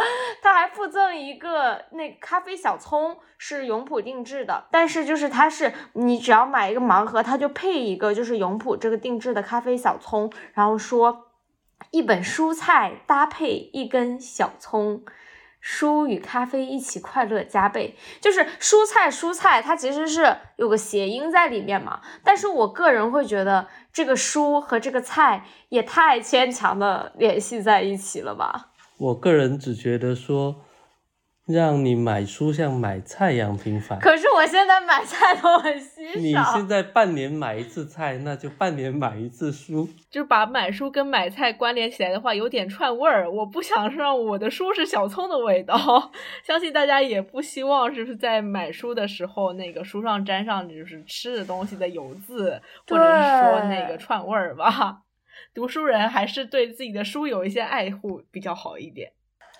他还附赠一个那咖啡小葱，是永璞定制的。但是就是它是你只要买一个盲盒，它就配一个就是永璞这个定制的咖啡小葱。然后说一本蔬菜搭配一根小葱。书与咖啡一起快乐加倍，就是蔬菜蔬菜，它其实是有个谐音在里面嘛。但是我个人会觉得这个书和这个菜也太牵强的联系在一起了吧。我个人只觉得说，让你买书像买菜一样频繁。可是我现在买菜都很稀少。你现在半年买一次菜，那就半年买一次书。就把买书跟买菜关联起来的话，有点串味儿。我不想让我的书是小葱的味道，*laughs* 相信大家也不希望，是不是在买书的时候，那个书上沾上就是吃的东西的油渍，或者是说那个串味儿吧？读书人还是对自己的书有一些爱护比较好一点。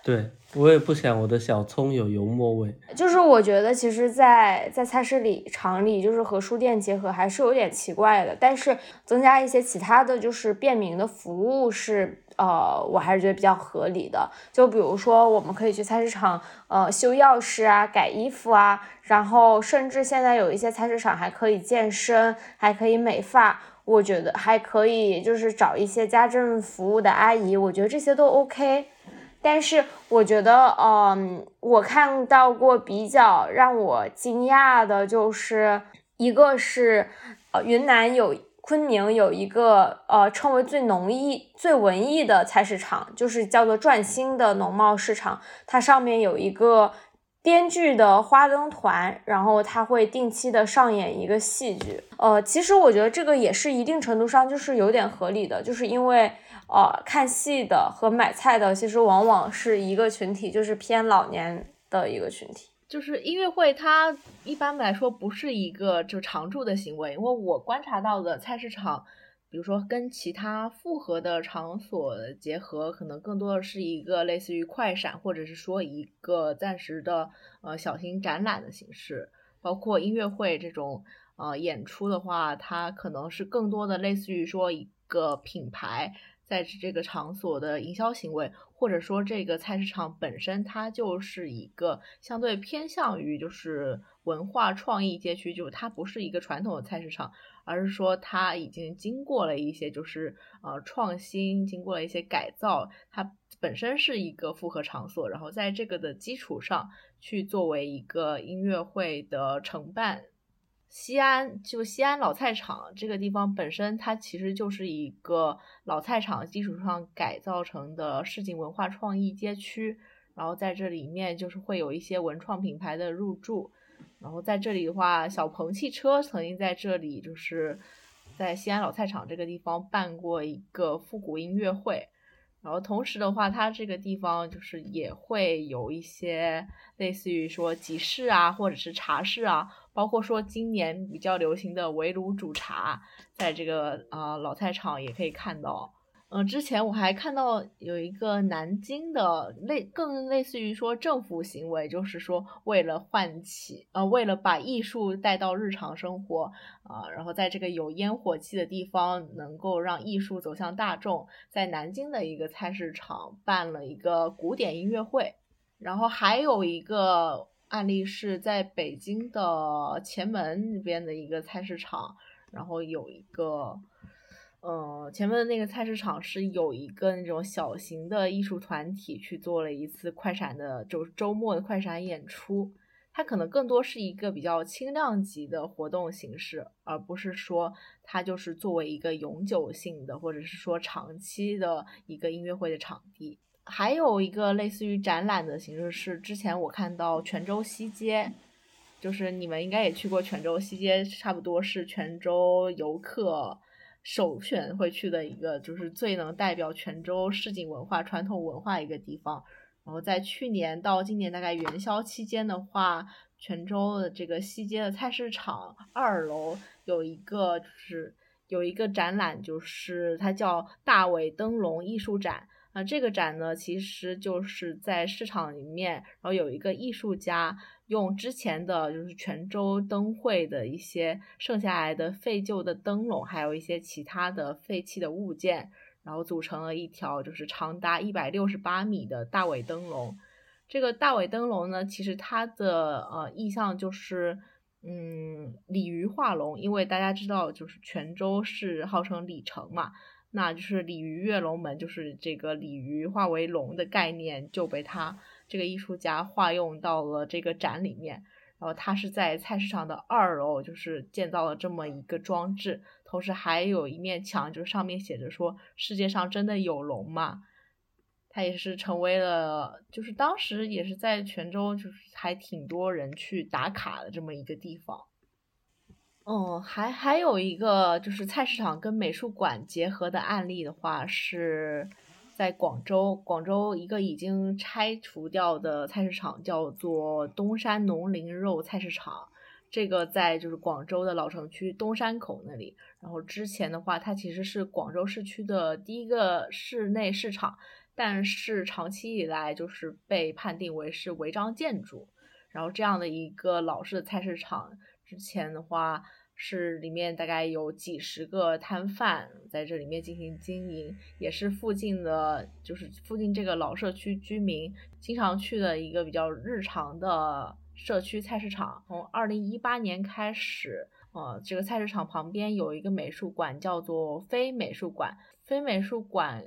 对我也不想我的小葱有油墨味。就是我觉得，其实，在在菜市里场里，就是和书店结合，还是有点奇怪的。但是增加一些其他的就是便民的服务是，呃，我还是觉得比较合理的。就比如说，我们可以去菜市场，呃，修钥匙啊，改衣服啊，然后甚至现在有一些菜市场还可以健身，还可以美发。我觉得还可以，就是找一些家政服务的阿姨，我觉得这些都 OK。但是我觉得，嗯，我看到过比较让我惊讶的，就是一个是，呃，云南有昆明有一个，呃，称为最浓艺、最文艺的菜市场，就是叫做转心的农贸市场，它上面有一个编剧的花灯团，然后它会定期的上演一个戏剧。呃，其实我觉得这个也是一定程度上就是有点合理的，就是因为。呃，看戏的和买菜的其实往往是一个群体，就是偏老年的一个群体。就是音乐会，它一般来说不是一个就常驻的行为，因为我观察到的菜市场，比如说跟其他复合的场所结合，可能更多的是一个类似于快闪，或者是说一个暂时的呃小型展览的形式。包括音乐会这种呃演出的话，它可能是更多的类似于说一个品牌。在这个场所的营销行为，或者说这个菜市场本身，它就是一个相对偏向于就是文化创意街区，就它不是一个传统的菜市场，而是说它已经经过了一些就是呃创新，经过了一些改造，它本身是一个复合场所，然后在这个的基础上去作为一个音乐会的承办。西安就西安老菜场这个地方本身，它其实就是一个老菜场基础上改造成的市井文化创意街区。然后在这里面就是会有一些文创品牌的入驻。然后在这里的话，小鹏汽车曾经在这里就是在西安老菜场这个地方办过一个复古音乐会。然后同时的话，它这个地方就是也会有一些类似于说集市啊，或者是茶室啊。包括说今年比较流行的围炉煮茶，在这个呃老菜场也可以看到。嗯，之前我还看到有一个南京的类更类似于说政府行为，就是说为了唤起呃为了把艺术带到日常生活啊，然后在这个有烟火气的地方，能够让艺术走向大众，在南京的一个菜市场办了一个古典音乐会，然后还有一个。案例是在北京的前门那边的一个菜市场，然后有一个，呃，前面的那个菜市场是有一个那种小型的艺术团体去做了一次快闪的，就周末的快闪演出。它可能更多是一个比较轻量级的活动形式，而不是说它就是作为一个永久性的或者是说长期的一个音乐会的场地。还有一个类似于展览的形式是，之前我看到泉州西街，就是你们应该也去过泉州西街，差不多是泉州游客首选会去的一个，就是最能代表泉州市井文化、传统文化一个地方。然后在去年到今年大概元宵期间的话，泉州的这个西街的菜市场二楼有一个，就是有一个展览，就是它叫大尾灯笼艺术展。那这个展呢，其实就是在市场里面，然后有一个艺术家用之前的就是泉州灯会的一些剩下来的废旧的灯笼，还有一些其他的废弃的物件，然后组成了一条就是长达一百六十八米的大尾灯笼。这个大尾灯笼呢，其实它的呃意象就是嗯鲤鱼化龙，因为大家知道就是泉州是号称鲤城嘛。那就是鲤鱼跃龙门，就是这个鲤鱼化为龙的概念，就被他这个艺术家化用到了这个展里面。然后他是在菜市场的二楼，就是建造了这么一个装置，同时还有一面墙，就是上面写着说“世界上真的有龙吗？”它也是成为了，就是当时也是在泉州，就是还挺多人去打卡的这么一个地方。嗯，还还有一个就是菜市场跟美术馆结合的案例的话，是在广州，广州一个已经拆除掉的菜市场叫做东山农林肉菜市场，这个在就是广州的老城区东山口那里。然后之前的话，它其实是广州市区的第一个室内市场，但是长期以来就是被判定为是违章建筑。然后这样的一个老式的菜市场。之前的话是里面大概有几十个摊贩在这里面进行经营，也是附近的，就是附近这个老社区居民经常去的一个比较日常的社区菜市场。从二零一八年开始，呃，这个菜市场旁边有一个美术馆，叫做非美术馆。非美术馆。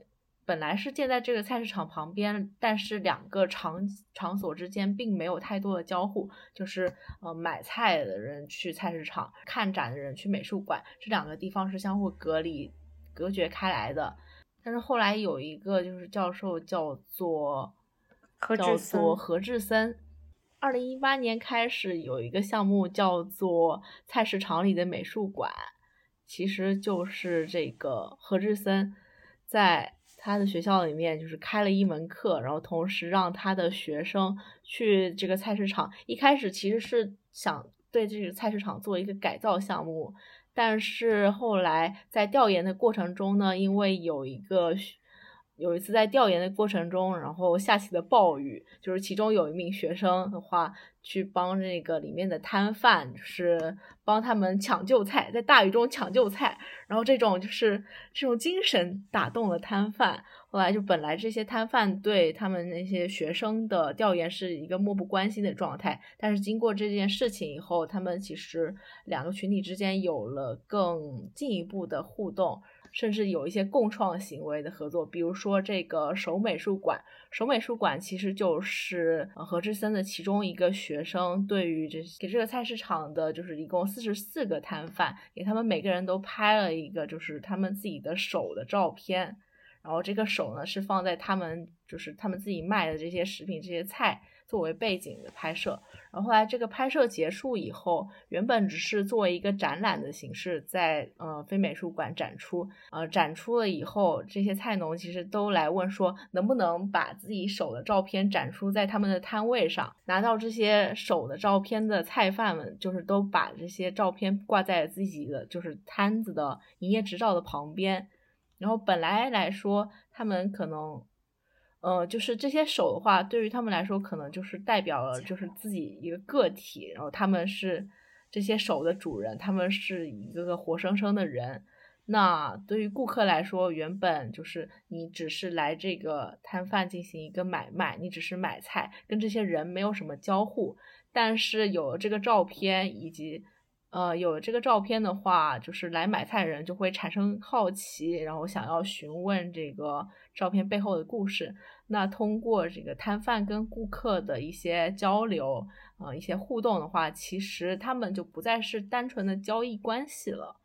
本来是建在这个菜市场旁边，但是两个场场所之间并没有太多的交互，就是呃买菜的人去菜市场，看展的人去美术馆，这两个地方是相互隔离、隔绝开来的。但是后来有一个就是教授叫做叫做何志森，二零一八年开始有一个项目叫做菜市场里的美术馆，其实就是这个何志森在。他的学校里面就是开了一门课，然后同时让他的学生去这个菜市场。一开始其实是想对这个菜市场做一个改造项目，但是后来在调研的过程中呢，因为有一个。有一次在调研的过程中，然后下起了暴雨，就是其中有一名学生的话，去帮那个里面的摊贩，就是帮他们抢救菜，在大雨中抢救菜，然后这种就是这种精神打动了摊贩。后来就本来这些摊贩对他们那些学生的调研是一个漠不关心的状态，但是经过这件事情以后，他们其实两个群体之间有了更进一步的互动。甚至有一些共创行为的合作，比如说这个首美术馆。首美术馆其实就是何志森的其中一个学生，对于这给这个菜市场的，就是一共四十四个摊贩，给他们每个人都拍了一个就是他们自己的手的照片，然后这个手呢是放在他们就是他们自己卖的这些食品这些菜。作为背景的拍摄，然后后来这个拍摄结束以后，原本只是作为一个展览的形式在呃非美术馆展出，呃展出了以后，这些菜农其实都来问说，能不能把自己手的照片展出在他们的摊位上？拿到这些手的照片的菜贩们，就是都把这些照片挂在自己的就是摊子的营业执照的旁边，然后本来来说，他们可能。呃，就是这些手的话，对于他们来说，可能就是代表了就是自己一个个体，然后他们是这些手的主人，他们是一个个活生生的人。那对于顾客来说，原本就是你只是来这个摊贩进行一个买卖，你只是买菜，跟这些人没有什么交互。但是有了这个照片，以及呃有这个照片的话，就是来买菜人就会产生好奇，然后想要询问这个。照片背后的故事，那通过这个摊贩跟顾客的一些交流，呃，一些互动的话，其实他们就不再是单纯的交易关系了。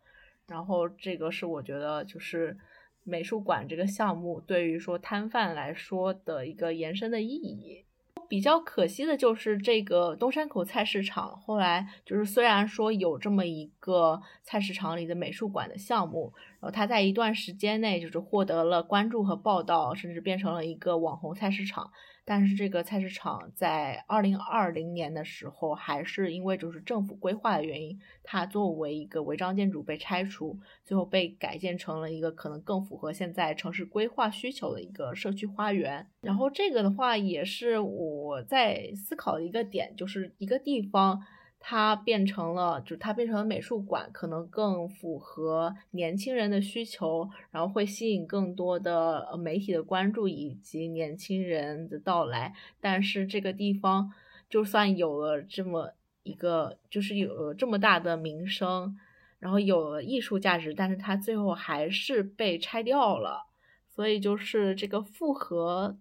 然后这个是我觉得就是美术馆这个项目对于说摊贩来说的一个延伸的意义。比较可惜的就是这个东山口菜市场，后来就是虽然说有这么一个菜市场里的美术馆的项目，然后它在一段时间内就是获得了关注和报道，甚至变成了一个网红菜市场。但是这个菜市场在二零二零年的时候，还是因为就是政府规划的原因，它作为一个违章建筑被拆除，最后被改建成了一个可能更符合现在城市规划需求的一个社区花园。然后这个的话，也是我在思考的一个点，就是一个地方。它变成了，就它变成了美术馆，可能更符合年轻人的需求，然后会吸引更多的媒体的关注以及年轻人的到来。但是这个地方就算有了这么一个，就是有了这么大的名声，然后有了艺术价值，但是它最后还是被拆掉了。所以就是这个复合。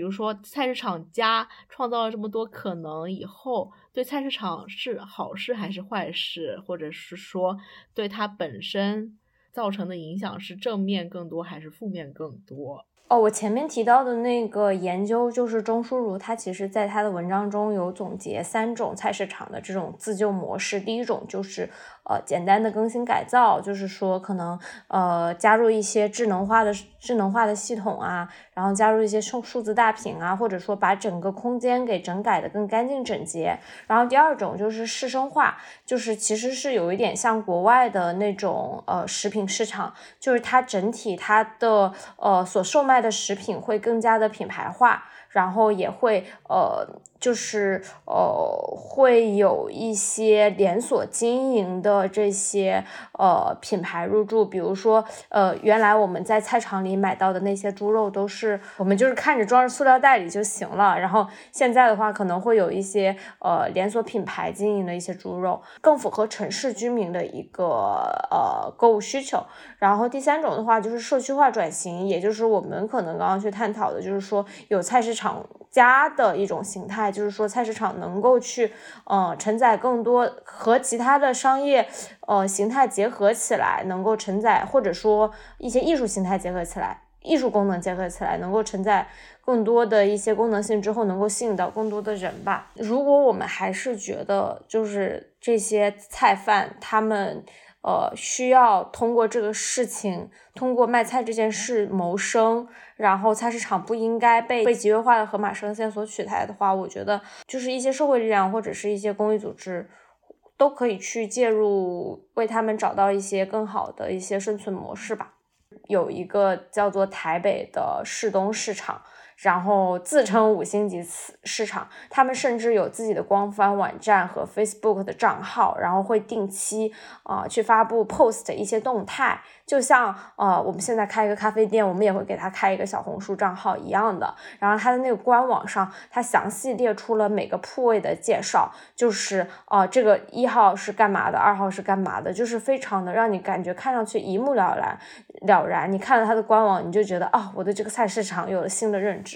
比如说，菜市场加创造了这么多可能以后，对菜市场是好事还是坏事，或者是说对它本身造成的影响是正面更多还是负面更多？哦，我前面提到的那个研究，就是钟书如，他其实在他的文章中有总结三种菜市场的这种自救模式。第一种就是呃简单的更新改造，就是说可能呃加入一些智能化的智能化的系统啊，然后加入一些数数字大屏啊，或者说把整个空间给整改的更干净整洁。然后第二种就是市生化，就是其实是有一点像国外的那种呃食品市场，就是它整体它的呃所售卖。的食品会更加的品牌化，然后也会呃。就是呃，会有一些连锁经营的这些呃品牌入驻，比如说呃，原来我们在菜场里买到的那些猪肉都是我们就是看着装着塑料袋里就行了，然后现在的话可能会有一些呃连锁品牌经营的一些猪肉，更符合城市居民的一个呃购物需求。然后第三种的话就是社区化转型，也就是我们可能刚刚去探讨的，就是说有菜市场厂家的一种形态。就是说，菜市场能够去，呃，承载更多和其他的商业，呃，形态结合起来，能够承载，或者说一些艺术形态结合起来，艺术功能结合起来，能够承载更多的一些功能性之后，能够吸引到更多的人吧。如果我们还是觉得，就是这些菜贩他们。呃，需要通过这个事情，通过卖菜这件事谋生，然后菜市场不应该被被集约化的盒马生鲜所取代的话，我觉得就是一些社会力量或者是一些公益组织都可以去介入，为他们找到一些更好的一些生存模式吧。有一个叫做台北的市东市场。然后自称五星级市场，他们甚至有自己的官方网站和 Facebook 的账号，然后会定期啊去发布 post 一些动态，就像呃我们现在开一个咖啡店，我们也会给他开一个小红书账号一样的。然后他的那个官网上，他详细列出了每个铺位的介绍，就是啊这个一号是干嘛的，二号是干嘛的，就是非常的让你感觉看上去一目了然了然。你看了他的官网，你就觉得啊我对这个菜市场有了新的认知。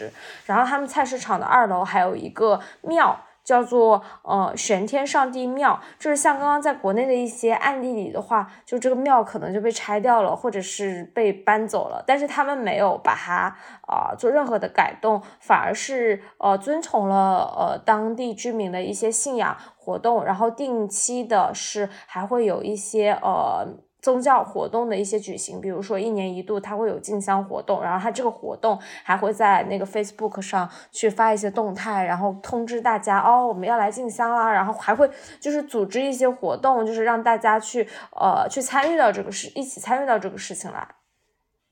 然后他们菜市场的二楼还有一个庙，叫做呃玄天上帝庙。就是像刚刚在国内的一些案例里的话，就这个庙可能就被拆掉了，或者是被搬走了。但是他们没有把它啊做任何的改动，反而是呃遵从了呃当地居民的一些信仰活动，然后定期的是还会有一些呃。宗教活动的一些举行，比如说一年一度，它会有进香活动，然后它这个活动还会在那个 Facebook 上去发一些动态，然后通知大家哦，我们要来进香啦，然后还会就是组织一些活动，就是让大家去呃去参与到这个事，一起参与到这个事情来。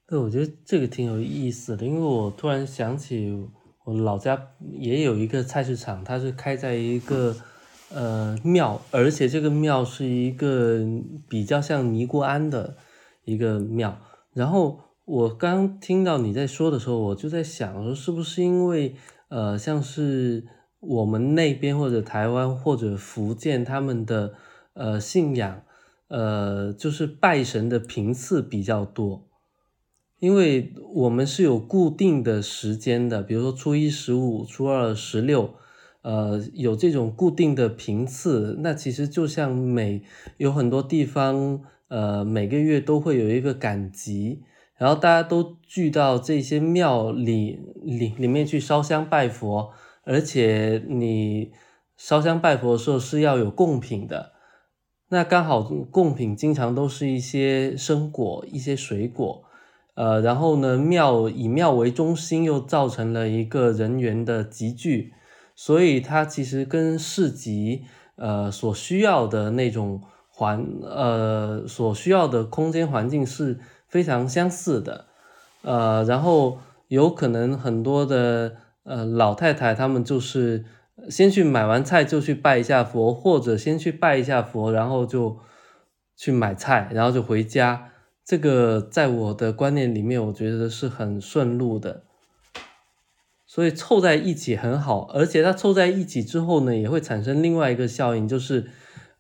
对，我觉得这个挺有意思的，因为我突然想起我老家也有一个菜市场，它是开在一个。呃，庙，而且这个庙是一个比较像尼姑庵的一个庙。然后我刚听到你在说的时候，我就在想说，是不是因为呃，像是我们那边或者台湾或者福建他们的呃信仰，呃，就是拜神的频次比较多，因为我们是有固定的时间的，比如说初一十五、初二十六。呃，有这种固定的频次，那其实就像每有很多地方，呃，每个月都会有一个赶集，然后大家都聚到这些庙里里里面去烧香拜佛，而且你烧香拜佛的时候是要有贡品的，那刚好贡品经常都是一些生果、一些水果，呃，然后呢，庙以庙为中心，又造成了一个人员的集聚。所以它其实跟市集呃所需要的那种环呃所需要的空间环境是非常相似的，呃，然后有可能很多的呃老太太她们就是先去买完菜就去拜一下佛，或者先去拜一下佛，然后就去买菜，然后就回家。这个在我的观念里面，我觉得是很顺路的。所以凑在一起很好，而且它凑在一起之后呢，也会产生另外一个效应，就是，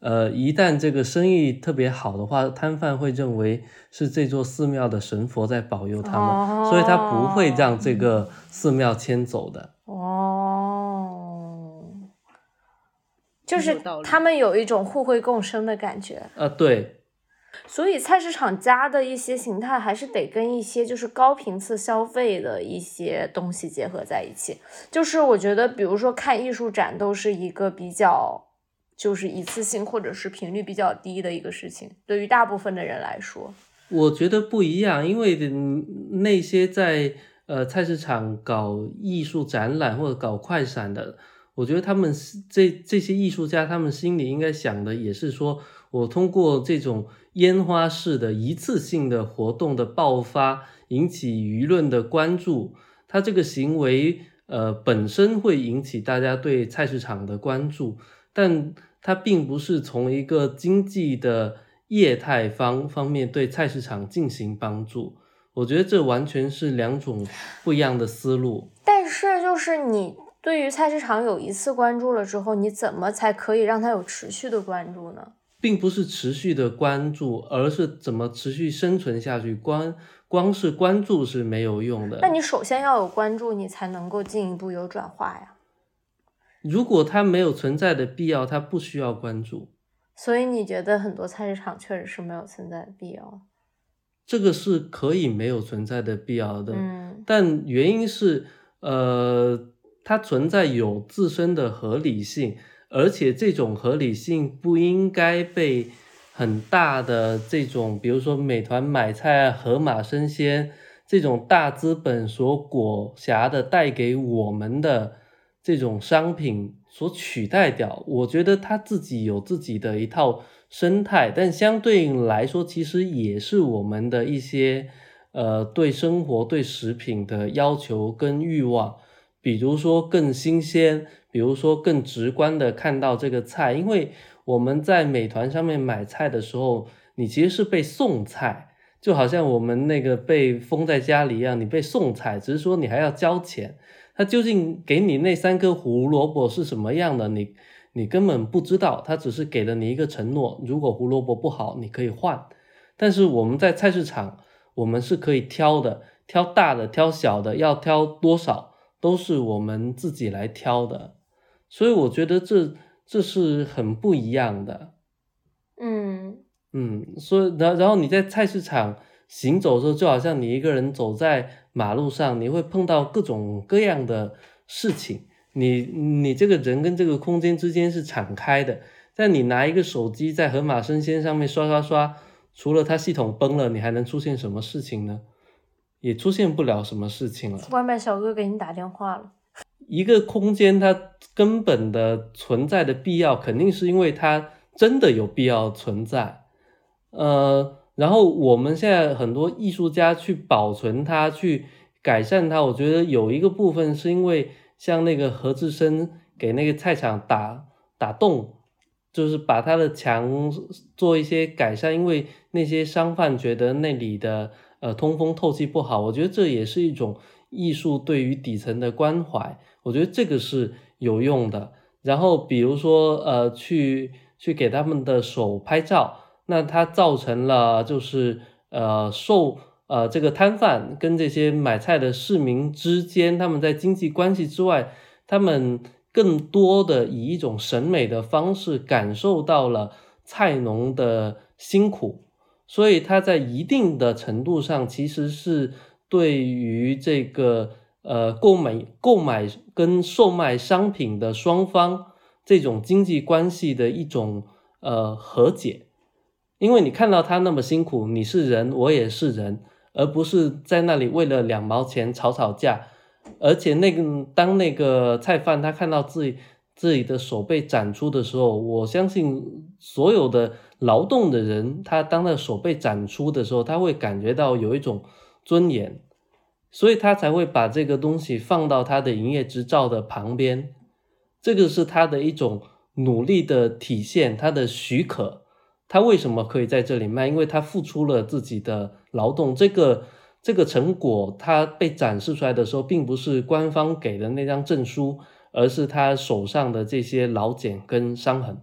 呃，一旦这个生意特别好的话，摊贩会认为是这座寺庙的神佛在保佑他们，所以他不会让这个寺庙迁走的。哦，就是他们有一种互惠共生的感觉。啊，对。所以菜市场家的一些形态还是得跟一些就是高频次消费的一些东西结合在一起。就是我觉得，比如说看艺术展都是一个比较就是一次性或者是频率比较低的一个事情，对于大部分的人来说。我觉得不一样，因为那些在呃菜市场搞艺术展览或者搞快闪的，我觉得他们这这些艺术家，他们心里应该想的也是说，我通过这种烟花式的一次性的活动的爆发，引起舆论的关注，他这个行为呃本身会引起大家对菜市场的关注，但它并不是从一个经济的。业态方方面对菜市场进行帮助，我觉得这完全是两种不一样的思路。但是，就是你对于菜市场有一次关注了之后，你怎么才可以让它有持续的关注呢？并不是持续的关注，而是怎么持续生存下去。光光是关注是没有用的。那你首先要有关注，你才能够进一步有转化呀。如果它没有存在的必要，它不需要关注。所以你觉得很多菜市场确实是没有存在的必要？这个是可以没有存在的必要的，嗯，但原因是，呃，它存在有自身的合理性，而且这种合理性不应该被很大的这种，比如说美团买菜、盒马生鲜这种大资本所裹挟的带给我们的这种商品。所取代掉，我觉得他自己有自己的一套生态，但相对应来说，其实也是我们的一些呃对生活、对食品的要求跟欲望，比如说更新鲜，比如说更直观的看到这个菜，因为我们在美团上面买菜的时候，你其实是被送菜，就好像我们那个被封在家里一样，你被送菜，只是说你还要交钱。他究竟给你那三颗胡萝卜是什么样的？你你根本不知道，他只是给了你一个承诺：如果胡萝卜不好，你可以换。但是我们在菜市场，我们是可以挑的，挑大的，挑小的，要挑多少都是我们自己来挑的。所以我觉得这这是很不一样的。嗯嗯，所以然然后你在菜市场。行走的时候，就好像你一个人走在马路上，你会碰到各种各样的事情。你你这个人跟这个空间之间是敞开的。但你拿一个手机在盒马生鲜上面刷刷刷，除了它系统崩了，你还能出现什么事情呢？也出现不了什么事情了。外卖小哥给你打电话了。一个空间它根本的存在的必要，肯定是因为它真的有必要存在。呃。然后我们现在很多艺术家去保存它，去改善它。我觉得有一个部分是因为像那个何志深给那个菜场打打洞，就是把它的墙做一些改善，因为那些商贩觉得那里的呃通风透气不好。我觉得这也是一种艺术对于底层的关怀。我觉得这个是有用的。然后比如说呃去去给他们的手拍照。那它造成了就是呃受呃这个摊贩跟这些买菜的市民之间，他们在经济关系之外，他们更多的以一种审美的方式感受到了菜农的辛苦，所以他在一定的程度上其实是对于这个呃购买购买跟售卖商品的双方这种经济关系的一种呃和解。因为你看到他那么辛苦，你是人，我也是人，而不是在那里为了两毛钱吵吵架。而且那个当那个菜贩他看到自己自己的手被斩出的时候，我相信所有的劳动的人，他当那手被斩出的时候，他会感觉到有一种尊严，所以他才会把这个东西放到他的营业执照的旁边。这个是他的一种努力的体现，他的许可。他为什么可以在这里卖？因为他付出了自己的劳动，这个这个成果，他被展示出来的时候，并不是官方给的那张证书，而是他手上的这些老茧跟伤痕。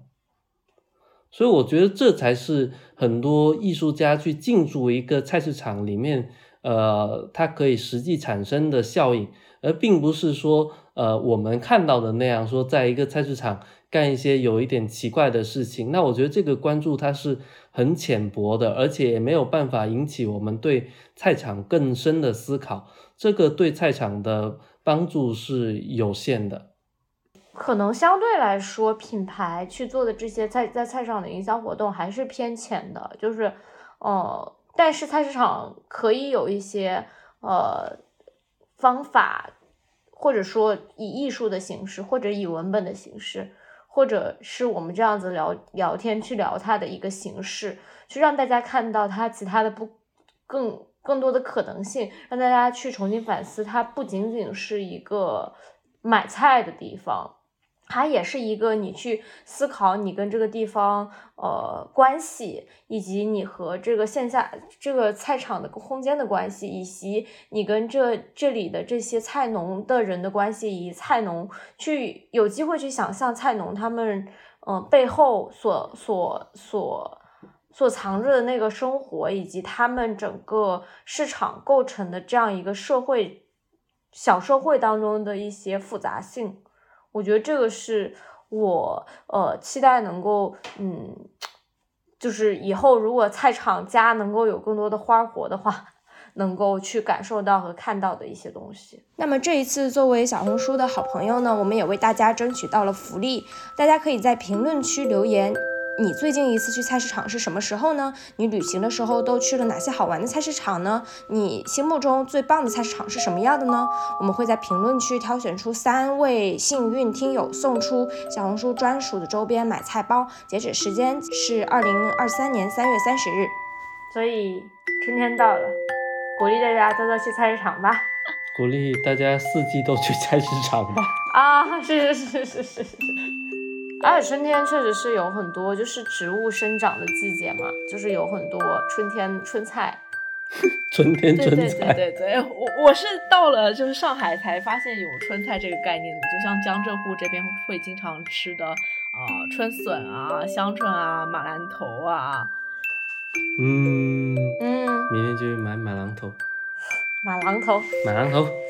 所以我觉得这才是很多艺术家去进驻一个菜市场里面，呃，它可以实际产生的效应，而并不是说。呃我们看到的那样，说在一个菜市场干一些有一点奇怪的事情。那我觉得这个关注它是很浅薄的，而且也没有办法引起我们对菜场更深的思考。这个对菜场的帮助是有限的。可能相对来说，品牌去做的这些在在菜市场的营销活动还是偏浅的，就是，呃，但是菜市场可以有一些呃方法，或者说以艺术的形式，或者以文本的形式，或者是我们这样子聊聊天去聊它的一个形式，去让大家看到它其他的不更更多的可能性，让大家去重新反思，它不仅仅是一个买菜的地方。它也是一个你去思考你跟这个地方呃关系，以及你和这个线下这个菜场的空间的关系，以及你跟这这里的这些菜农的人的关系，以及菜农去有机会去想象菜农他们嗯背后所所所所藏着的那个生活，以及他们整个市场构成的这样一个社会小社会当中的一些复杂性。我觉得这个是我呃期待能够嗯，就是以后如果菜场家能够有更多的花活的话，*laughs* 能够去感受到和看到的一些东西。那么这一次作为小红书的好朋友呢，我们也为大家争取到了福利，大家可以在评论区留言。你最近一次去菜市场是什么时候呢？你旅行的时候都去了哪些好玩的菜市场呢？你心目中最棒的菜市场是什么样的呢？我们会在评论区挑选出三位幸运听友，送出小红书专属的周边买菜包。截止时间是二零二三年三月三十日。所以春天到了，鼓励大家多多去菜市场吧。鼓励大家四季都去菜市场吧。*laughs* 啊，是是是是是是。而且春天确实是有很多，就是植物生长的季节嘛，就是有很多春天春菜。*laughs* 春天春菜。对对对对，我我是到了就是上海才发现有春菜这个概念的，就像江浙沪这边会经常吃的啊春笋啊、香椿啊、马兰头啊。嗯嗯，明天就去买马兰头。马兰头。马兰头。*laughs*